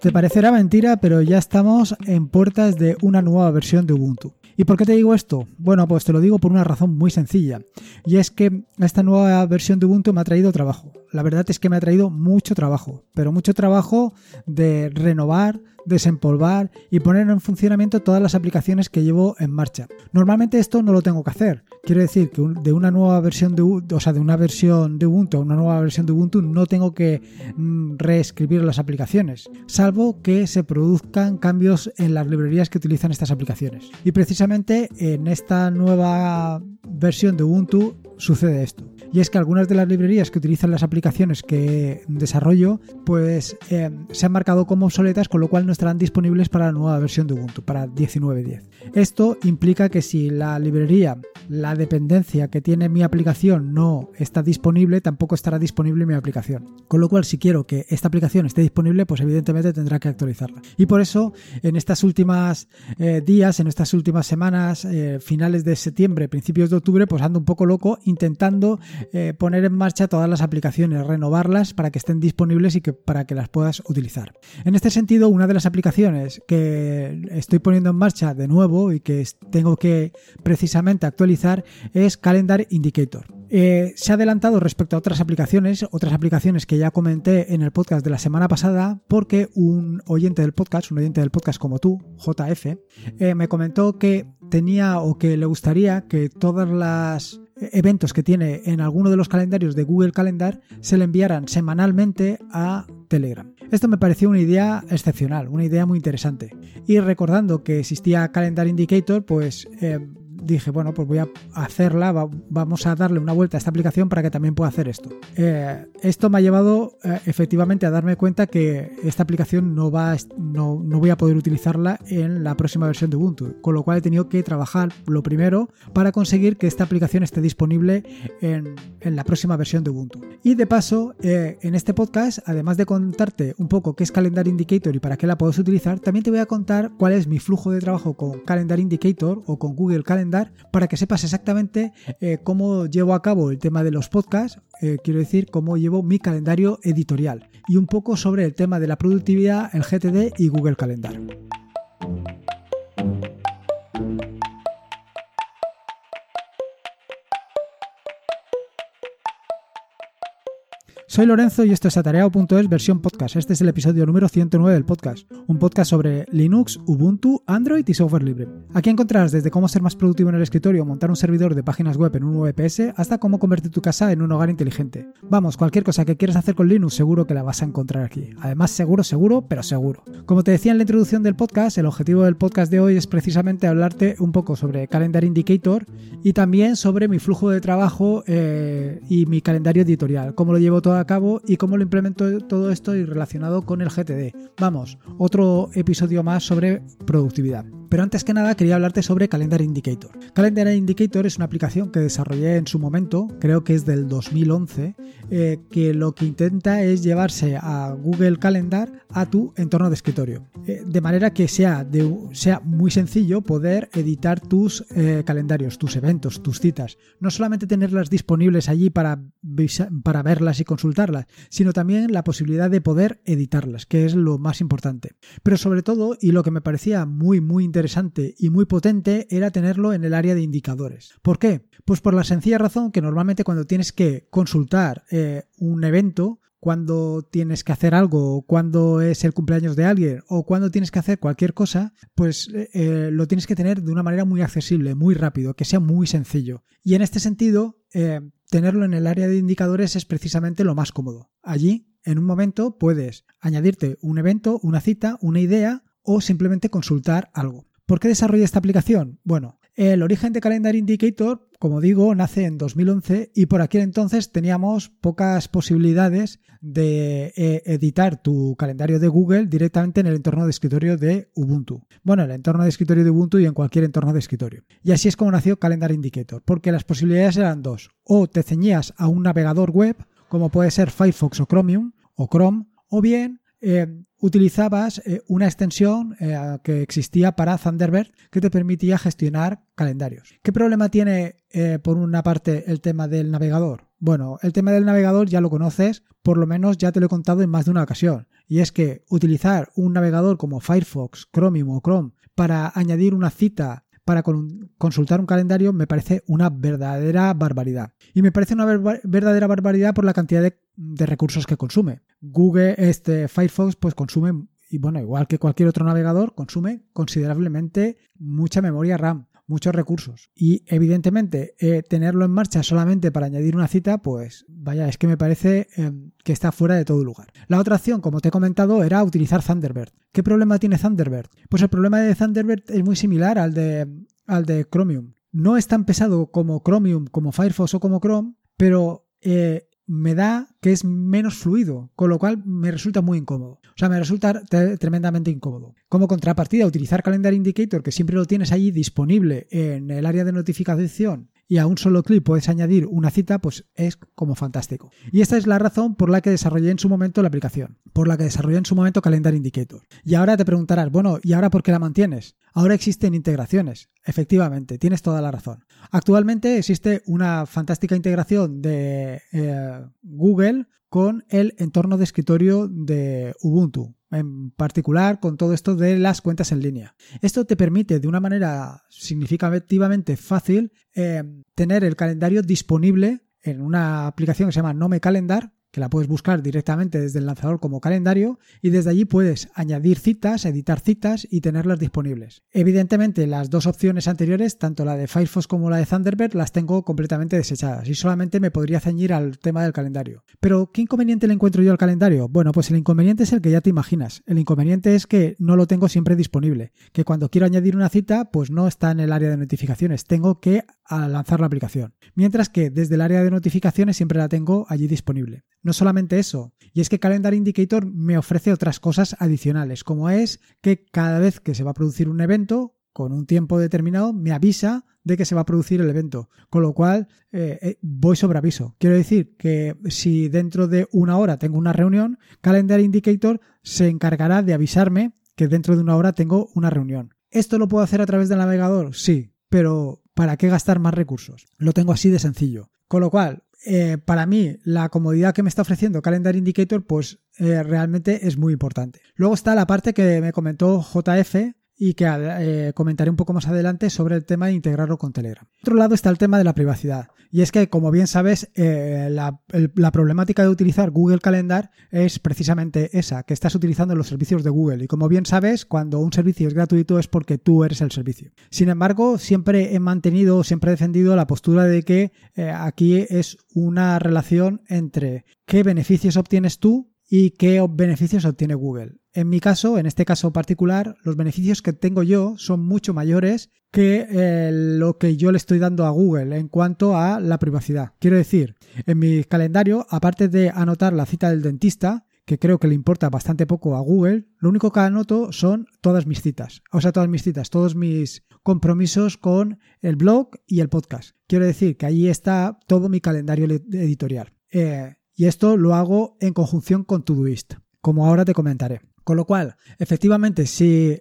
Te parecerá mentira, pero ya estamos en puertas de una nueva versión de Ubuntu. ¿Y por qué te digo esto? Bueno, pues te lo digo por una razón muy sencilla. Y es que esta nueva versión de Ubuntu me ha traído trabajo. La verdad es que me ha traído mucho trabajo, pero mucho trabajo de renovar, desempolvar y poner en funcionamiento todas las aplicaciones que llevo en marcha. Normalmente esto no lo tengo que hacer. Quiero decir que de una nueva versión de, o sea, de una versión de Ubuntu a una nueva versión de Ubuntu no tengo que mm, reescribir las aplicaciones, salvo que se produzcan cambios en las librerías que utilizan estas aplicaciones. Y precisamente en esta nueva versión de Ubuntu sucede esto. Y es que algunas de las librerías que utilizan las aplicaciones que desarrollo, pues eh, se han marcado como obsoletas, con lo cual no estarán disponibles para la nueva versión de Ubuntu, para 19.10. Esto implica que si la librería, la dependencia que tiene mi aplicación no está disponible, tampoco estará disponible mi aplicación. Con lo cual, si quiero que esta aplicación esté disponible, pues evidentemente tendrá que actualizarla. Y por eso, en estas últimas eh, días, en estas últimas semanas, eh, finales de septiembre, principios de octubre, pues ando un poco loco intentando eh, poner en marcha todas las aplicaciones, renovarlas para que estén disponibles y que para que las puedas utilizar. En este sentido, una de las aplicaciones que estoy poniendo en marcha de nuevo y que tengo que precisamente actualizar es Calendar Indicator. Eh, se ha adelantado respecto a otras aplicaciones, otras aplicaciones que ya comenté en el podcast de la semana pasada, porque un oyente del podcast, un oyente del podcast como tú, JF, eh, me comentó que tenía o que le gustaría que todas las eventos que tiene en alguno de los calendarios de Google Calendar se le enviaran semanalmente a Telegram. Esto me pareció una idea excepcional, una idea muy interesante. Y recordando que existía Calendar Indicator, pues eh, dije, bueno, pues voy a hacerla, vamos a darle una vuelta a esta aplicación para que también pueda hacer esto. Eh, esto me ha llevado eh, efectivamente a darme cuenta que esta aplicación no, va, no, no, voy a poder utilizarla en la próxima versión de Ubuntu, con lo cual he tenido que trabajar lo primero para conseguir que esta aplicación esté disponible en, en la próxima versión de Ubuntu. Y de paso, eh, en este podcast, además de contarte un poco qué es Calendar Indicator y para qué la puedes utilizar, también te voy a contar cuál es mi flujo de trabajo con Calendar Indicator o con Google Calendar para que sepas exactamente eh, cómo llevo a cabo el tema de los podcasts, eh, quiero decir, cómo llevo mi calendario editorial y un poco sobre el tema de la productividad, el GTD y Google Calendar. Soy Lorenzo y esto es atareado.es versión podcast. Este es el episodio número 109 del podcast, un podcast sobre Linux, Ubuntu, Android y software libre. Aquí encontrarás desde cómo ser más productivo en el escritorio, montar un servidor de páginas web en un VPS, hasta cómo convertir tu casa en un hogar inteligente. Vamos, cualquier cosa que quieras hacer con Linux seguro que la vas a encontrar aquí. Además, seguro, seguro, pero seguro. Como te decía en la introducción del podcast, el objetivo del podcast de hoy es precisamente hablarte un poco sobre Calendar Indicator y también sobre mi flujo de trabajo eh, y mi calendario editorial, cómo lo llevo todo a cabo y cómo lo implemento todo esto y relacionado con el GTD. Vamos, otro episodio más sobre productividad. Pero antes que nada quería hablarte sobre Calendar Indicator. Calendar Indicator es una aplicación que desarrollé en su momento, creo que es del 2011, eh, que lo que intenta es llevarse a Google Calendar a tu entorno de escritorio. Eh, de manera que sea, de, sea muy sencillo poder editar tus eh, calendarios, tus eventos, tus citas. No solamente tenerlas disponibles allí para, para verlas y consultarlas, sino también la posibilidad de poder editarlas, que es lo más importante. Pero sobre todo, y lo que me parecía muy, muy interesante, interesante y muy potente era tenerlo en el área de indicadores. ¿Por qué? Pues por la sencilla razón que normalmente cuando tienes que consultar eh, un evento, cuando tienes que hacer algo, cuando es el cumpleaños de alguien o cuando tienes que hacer cualquier cosa, pues eh, eh, lo tienes que tener de una manera muy accesible, muy rápido, que sea muy sencillo. Y en este sentido, tenerlo en el área de indicadores es precisamente lo más cómodo. Allí, en un momento, puedes añadirte un evento, una cita, una idea o simplemente consultar algo. ¿Por qué desarrollé esta aplicación? Bueno, el origen de Calendar Indicator, como digo, nace en 2011 y por aquel entonces teníamos pocas posibilidades de eh, editar tu calendario de Google directamente en el entorno de escritorio de Ubuntu. Bueno, en el entorno de escritorio de Ubuntu y en cualquier entorno de escritorio. Y así es como nació Calendar Indicator, porque las posibilidades eran dos. O te ceñías a un navegador web, como puede ser Firefox o Chromium o Chrome, o bien eh, utilizabas eh, una extensión eh, que existía para Thunderbird que te permitía gestionar calendarios. ¿Qué problema tiene por una parte el tema del navegador? Bueno, el tema del navegador ya lo conoces, por lo menos ya te lo he contado en más de una ocasión. Y es que utilizar un navegador como Firefox, Chromium o Chrome para añadir una cita para consultar un calendario me parece una verdadera barbaridad. Y me parece una verdadera barbaridad por la cantidad de, de, recursos que consume. Google, este Firefox, pues consume, y bueno, igual que cualquier otro navegador, consume considerablemente mucha memoria RAM muchos recursos. Y evidentemente, eh, tenerlo en marcha solamente para añadir una cita, pues vaya, es que me parece em, que está fuera de todo lugar. La otra opción, como te he comentado, era utilizar Thunderbird. ¿Qué problema tiene Thunderbird? Pues el problema de Thunderbird es muy similar al de, al de Chromium. No es tan pesado como Chromium, como Firefox o como Chrome, pero eh, me da que es menos fluido, con lo cual me resulta muy incómodo. O sea, me resulta tremendamente incómodo. Como contrapartida, utilizar Calendar Indicator, que siempre lo tienes allí disponible en el área de notificación y a un solo clic puedes añadir una cita, pues es como fantástico. Y esta es la razón por la que desarrollé en su momento la aplicación, por la que desarrollé en su momento Calendar Indicator. Y ahora te preguntarás, bueno, ¿y ahora por qué la mantienes? Ahora existen integraciones. Efectivamente, tienes toda la razón. Actualmente existe una fantástica integración de eh, Google con el entorno de escritorio de Ubuntu, en particular con todo esto de las cuentas en línea. Esto te permite de una manera significativamente fácil eh, tener el calendario disponible en una aplicación que se llama Nome Calendar que la puedes buscar directamente desde el lanzador como calendario y desde allí puedes añadir citas, editar citas y tenerlas disponibles. Evidentemente las dos opciones anteriores, tanto la de Firefox como la de Thunderbird, las tengo completamente desechadas y solamente me podría ceñir al tema del calendario. Pero ¿qué inconveniente le encuentro yo al calendario? Bueno, pues el inconveniente es el que ya te imaginas. El inconveniente es que no lo tengo siempre disponible, que cuando quiero añadir una cita pues no está en el área de notificaciones, tengo que lanzar la aplicación. Mientras que desde el área de notificaciones siempre la tengo allí disponible. No solamente eso, y es que Calendar Indicator me ofrece otras cosas adicionales, como es que cada vez que se va a producir un evento, con un tiempo determinado, me avisa de que se va a producir el evento, con lo cual eh, eh, voy sobre aviso. Quiero decir que si dentro de una hora tengo una reunión, Calendar Indicator se encargará de avisarme que dentro de una hora tengo una reunión. ¿Esto lo puedo hacer a través del navegador? Sí, pero ¿para qué gastar más recursos? Lo tengo así de sencillo. Con lo cual, eh, para mí la comodidad que me está ofreciendo Calendar Indicator pues eh, realmente es muy importante. Luego está la parte que me comentó JF y que eh, comentaré un poco más adelante sobre el tema de integrarlo con Telegram. Por otro lado está el tema de la privacidad. Y es que, como bien sabes, eh, la, problemática de utilizar Google Calendar es precisamente esa, que estás utilizando los servicios de Google. Y como bien sabes, cuando un servicio es gratuito es porque tú eres el servicio. Sin embargo, siempre he mantenido, siempre he defendido la postura de que eh, aquí es una relación entre qué beneficios obtienes tú y qué beneficios obtiene Google. En mi caso, en este caso particular, los beneficios que tengo yo son mucho mayores que eh, lo que yo le estoy dando a Google en cuanto a la privacidad. Quiero decir, en mi calendario, aparte de anotar la cita del dentista, que creo que le importa bastante poco a Google, lo único que anoto son todas mis citas. O sea, todas mis citas, todos mis compromisos con el blog y el podcast. Quiero decir que ahí está todo mi calendario editorial. Eh, y esto lo hago en conjunción con Todoist, como ahora te comentaré. Con lo cual, efectivamente, si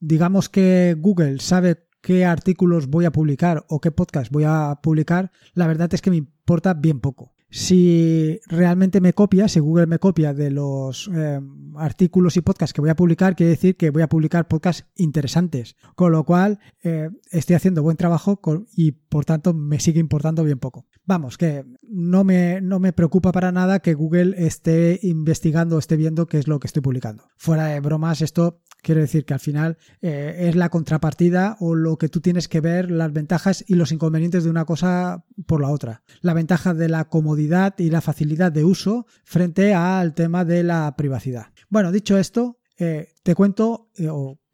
digamos que Google sabe qué artículos voy a publicar o qué podcast voy a publicar, la verdad es que me importa bien poco si realmente me copia, si Google me copia de los eh, artículos y podcasts que voy a publicar, quiere decir que voy a publicar podcasts interesantes, con lo cual eh, estoy haciendo buen trabajo y por tanto me sigue importando bien poco. Vamos, que no me, no me preocupa para nada que Google esté investigando, esté viendo qué es lo que estoy publicando. Fuera de bromas, esto Quiero decir que al final eh, es la contrapartida o lo que tú tienes que ver las ventajas y los inconvenientes de una cosa por la otra. La ventaja de la comodidad y la facilidad de uso frente al tema de la privacidad. Bueno, dicho esto, eh, te cuento, eh,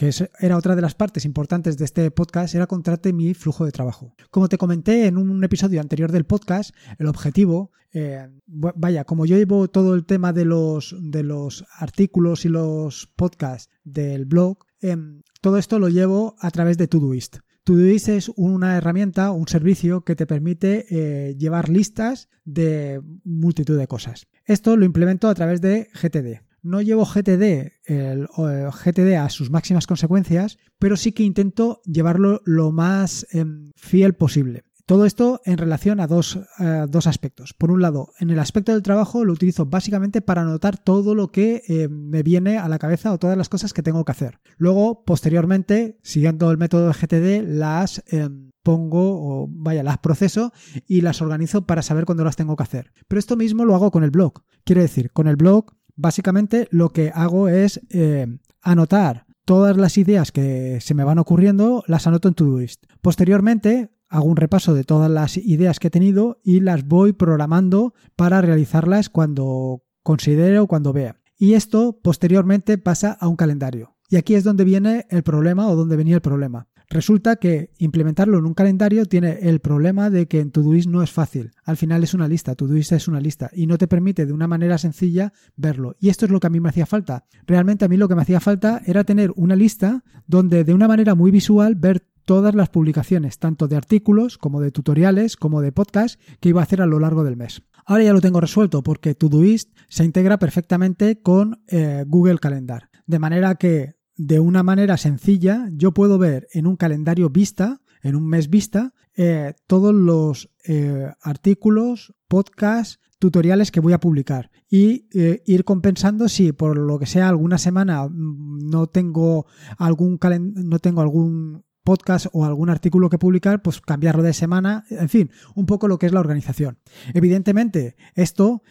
que era otra de las partes importantes de este podcast, era contarte mi flujo de trabajo. Como te comenté en un episodio anterior del podcast, el objetivo, eh, vaya, como yo llevo todo el tema de los, de los artículos y los podcasts del blog, em, todo esto lo llevo a través de Todoist. Todoist es una herramienta, un servicio que te permite llevar listas de multitud de cosas. Esto lo implemento a través de GTD. No llevo GTD, GTD a sus máximas consecuencias, pero sí que intento llevarlo lo más em, fiel posible. todo esto en relación a dos, dos, aspectos. Por un lado, en el aspecto del trabajo lo utilizo básicamente para anotar todo lo que eh, me viene a la cabeza o todas las cosas que tengo que hacer. Luego, posteriormente, siguiendo el método de GTD, las em, pongo o vaya, las proceso y las organizo para saber cuándo las tengo que hacer. Pero esto mismo lo hago con el blog. Quiero decir, con el blog básicamente lo que hago es eh, anotar todas las ideas que se me van ocurriendo, las anoto en Todoist. Posteriormente hago un repaso de todas las ideas que he tenido y las voy programando para realizarlas cuando considere o cuando vea. Y esto posteriormente pasa a un calendario. Y aquí es donde viene el problema o donde venía el problema. Resulta que implementarlo en un calendario tiene el problema de que en Todoist no es fácil. Al final es una lista, Todoist es una lista y no te permite de una manera sencilla verlo. Y esto es lo que a mí me hacía falta. Realmente a mí lo que me hacía falta era tener una lista donde de una manera muy visual ver todas las publicaciones, tanto de artículos como de tutoriales, como de podcast, que iba a hacer a lo largo del mes. Ahora ya lo tengo resuelto porque Todoist se integra perfectamente con eh, Google Calendar. De manera que de una manera sencilla yo puedo ver en un calendario vista, en un mes vista, eh, todos los eh, artículos, podcasts, tutoriales que voy a publicar y eh, ir compensando si por lo que sea alguna semana mm, no tengo algún no tengo algún podcast o algún artículo que publicar, pues cambiarlo de semana, en fin, un poco lo que es la organización. Evidentemente, esto,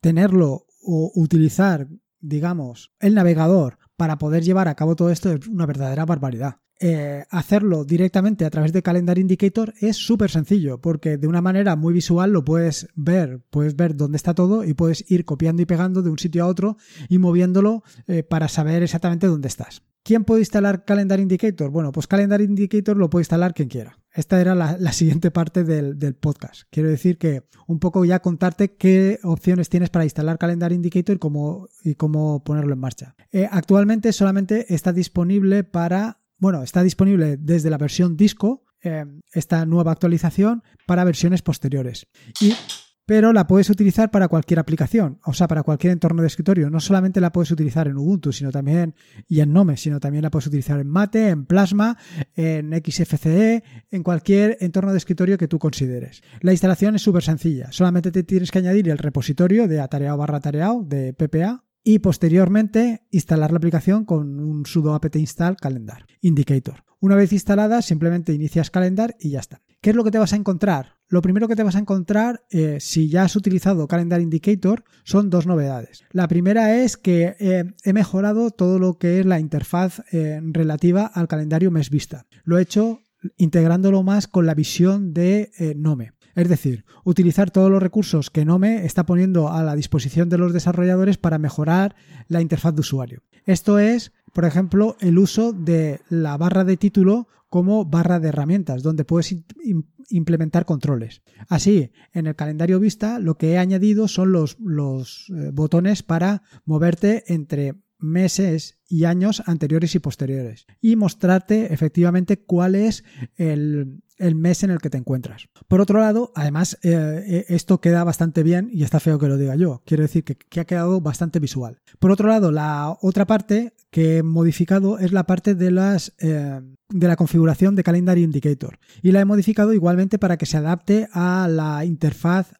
tenerlo o utilizar, digamos, el navegador para poder llevar a cabo todo esto es una verdadera barbaridad. Eh, hacerlo directamente a través de Calendar Indicator es súper sencillo porque de una manera muy visual lo puedes ver, puedes ver dónde está todo y puedes ir copiando y pegando de un sitio a otro y moviéndolo eh, para saber exactamente dónde estás. ¿Quién puede instalar Calendar Indicator? Bueno, pues Calendar Indicator lo puede instalar quien quiera. Esta era la, siguiente parte del, podcast. Quiero decir que un poco ya contarte qué opciones tienes para instalar Calendar Indicator y cómo, y cómo ponerlo en marcha. Eh, actualmente solamente está disponible para, bueno, está disponible desde la versión disco, eh, esta nueva actualización, para versiones posteriores. Y pero la puedes utilizar para cualquier aplicación, o sea, para cualquier entorno de escritorio. No solamente la puedes utilizar en Ubuntu, sino también y en Nome, sino también la puedes utilizar en Mate, en Plasma, en XFCE, en cualquier entorno de escritorio que tú consideres. La instalación es súper sencilla. Solamente te tienes que añadir el repositorio de atareado barra atareado de PPA y posteriormente instalar la aplicación con un sudo apt install calendar indicator. Una vez instalada, simplemente inicias calendar y ya está. ¿Qué es lo que te vas a encontrar? Lo primero que te vas a encontrar, eh, si ya has utilizado Calendar Indicator, son dos novedades. La primera es que eh, he mejorado todo lo que es la interfaz eh, relativa al calendario mes vista. Lo he hecho integrándolo más con la visión de Nome. Es decir, utilizar todos los recursos que Nome está poniendo a la disposición de los desarrolladores para mejorar la interfaz de usuario. Esto es, por ejemplo, el uso de la barra de título como barra de herramientas, donde puedes implementar controles. Así, en el calendario vista, lo que he añadido son los, los eh, botones para moverte entre meses y años anteriores y posteriores y mostrarte efectivamente cuál es el, mes en el que te encuentras. Por otro lado, además, eh, eh, esto queda bastante bien y está feo que lo diga yo. Quiero decir que, ha quedado bastante visual. Por otro lado, la otra parte que he modificado es la parte de las eh, de la configuración de Calendar Indicator y la he modificado igualmente para que se adapte a la interfaz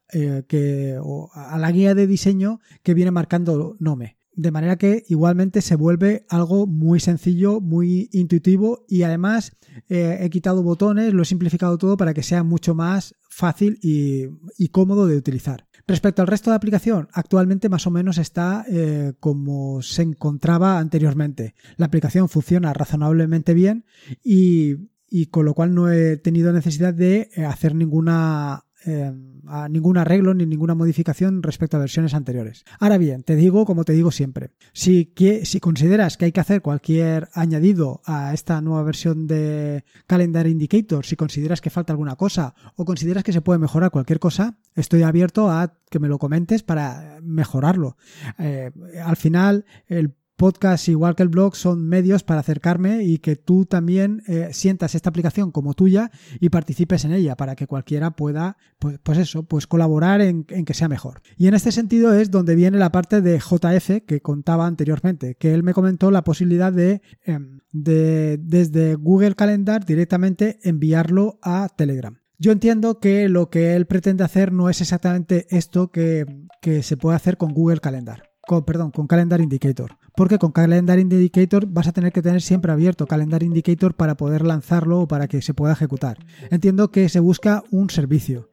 que o a la guía de diseño que viene marcando Nome de manera que igualmente se vuelve algo muy sencillo, muy intuitivo y además eh, he quitado botones, lo he simplificado todo para que sea mucho más fácil y, cómodo de utilizar. Respecto al resto de la aplicación, actualmente más o menos está eh, como se encontraba anteriormente. La aplicación funciona razonablemente bien y, y con lo cual no he tenido necesidad de eh, hacer ninguna eh, a ningún arreglo ni ninguna modificación respecto a versiones anteriores. Ahora bien, te digo como te digo siempre, si, que, si consideras que hay que hacer cualquier añadido a esta nueva versión de Calendar Indicator, si consideras que falta alguna cosa o consideras que se puede mejorar cualquier cosa, estoy abierto a que me lo comentes para mejorarlo. Eh, al final, el podcast igual que el blog son medios para acercarme y que tú también eh, sientas esta aplicación como tuya y participes en ella para que cualquiera pueda pues, pues eso pues colaborar en, que sea mejor y en este sentido es donde viene la parte de JF que contaba anteriormente que él me comentó la posibilidad de, em, de desde Google Calendar directamente enviarlo a Telegram Yo entiendo que lo que él pretende hacer no es exactamente esto que, que se puede hacer con Google Calendar. Perdón, con Calendar Indicator. Porque con Calendar Indicator vas a tener que tener siempre abierto Calendar Indicator para poder lanzarlo o para que se pueda ejecutar. Entiendo que se busca un servicio.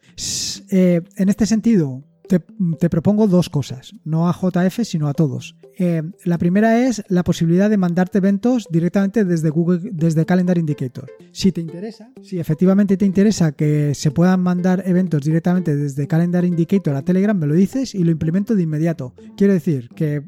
Eh, en este sentido, te, propongo dos cosas, no a JF, sino a todos. Eh, la primera es la posibilidad de mandarte eventos directamente desde Google, desde Calendar Indicator. Si te interesa, si efectivamente te interesa que se puedan mandar eventos directamente desde Calendar Indicator a Telegram, me lo dices y lo implemento de inmediato. Quiero decir que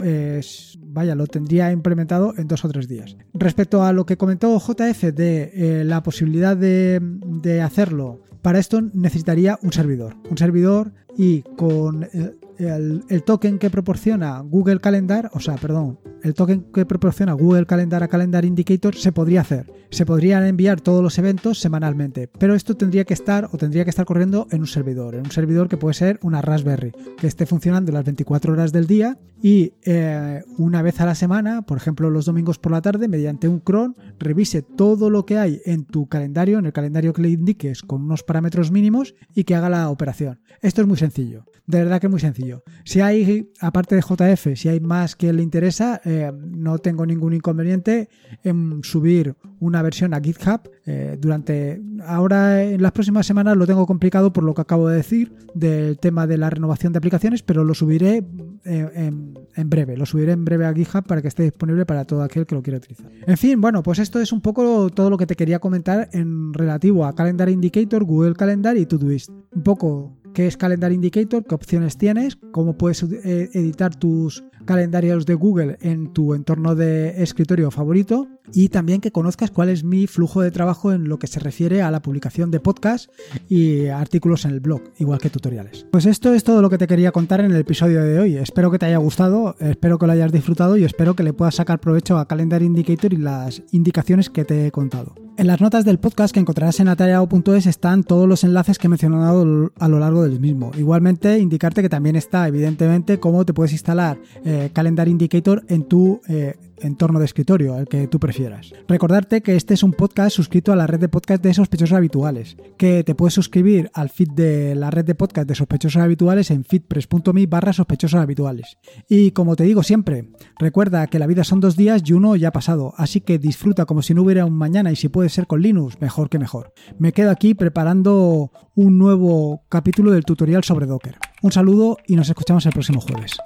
es, vaya, lo tendría implementado en dos o tres días. Respecto a lo que comentó JF de eh, la posibilidad de, de hacerlo para esto necesitaría un servidor. Un servidor y con eh, el, token que proporciona Google Calendar, o sea, perdón, el token que proporciona Google Calendar a Calendar Indicator se podría hacer. Se podrían enviar todos los eventos semanalmente, pero esto tendría que estar o tendría que estar corriendo en un servidor, en un servidor que puede ser una Raspberry, que esté funcionando las 24 horas del día y eh, una vez a la semana, por ejemplo los domingos por la tarde, mediante un cron, revise todo lo que hay en tu calendario, en el calendario que le indiques con unos parámetros mínimos y que haga la operación. Esto es muy sencillo, de verdad que es muy sencillo. Si hay, aparte de JF, si hay más que le interesa, eh, no tengo ningún inconveniente en subir una versión a GitHub eh, durante ahora en las próximas semanas lo tengo complicado por lo que acabo de decir del tema de la renovación de aplicaciones pero lo subiré en, en, breve. Lo subiré en breve a GitHub para que esté disponible para todo aquel que lo quiera utilizar. En fin bueno pues esto es un poco todo lo que te quería comentar en relativo a Calendar Indicator Google Calendar y Todoist. Un poco qué es Calendar Indicator, qué opciones tienes, cómo puedes eh, editar tus calendarios de Google en tu entorno de escritorio favorito y también que conozcas cuál es mi flujo de trabajo en lo que se refiere a la publicación de podcast y artículos en el blog, igual que tutoriales. Pues esto es todo lo que te quería contar en el episodio de hoy. Espero que te haya gustado, espero que lo hayas disfrutado y espero que le puedas sacar provecho a Calendar Indicator y las indicaciones que te he contado. En las notas del podcast que encontrarás en atareado.es están todos los enlaces que he mencionado a lo largo del mismo. Igualmente, indicarte que también está, evidentemente, cómo te puedes instalar eh, Calendar Indicator en tu eh, entorno de escritorio, el que tú prefieras. Recordarte que este es un podcast suscrito a la red de podcast de sospechosos habituales, que te puedes suscribir al feed de la red de podcast de sospechosos habituales en feedpress.me barra sospechosos habituales. Y como te digo siempre, recuerda que la vida son dos días y uno ya ha pasado, así que disfruta como si no hubiera un mañana y si puede ser con Linux, mejor que mejor. Me quedo aquí preparando un nuevo capítulo del tutorial sobre Docker. Un saludo y nos escuchamos el próximo jueves.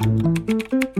Thank you.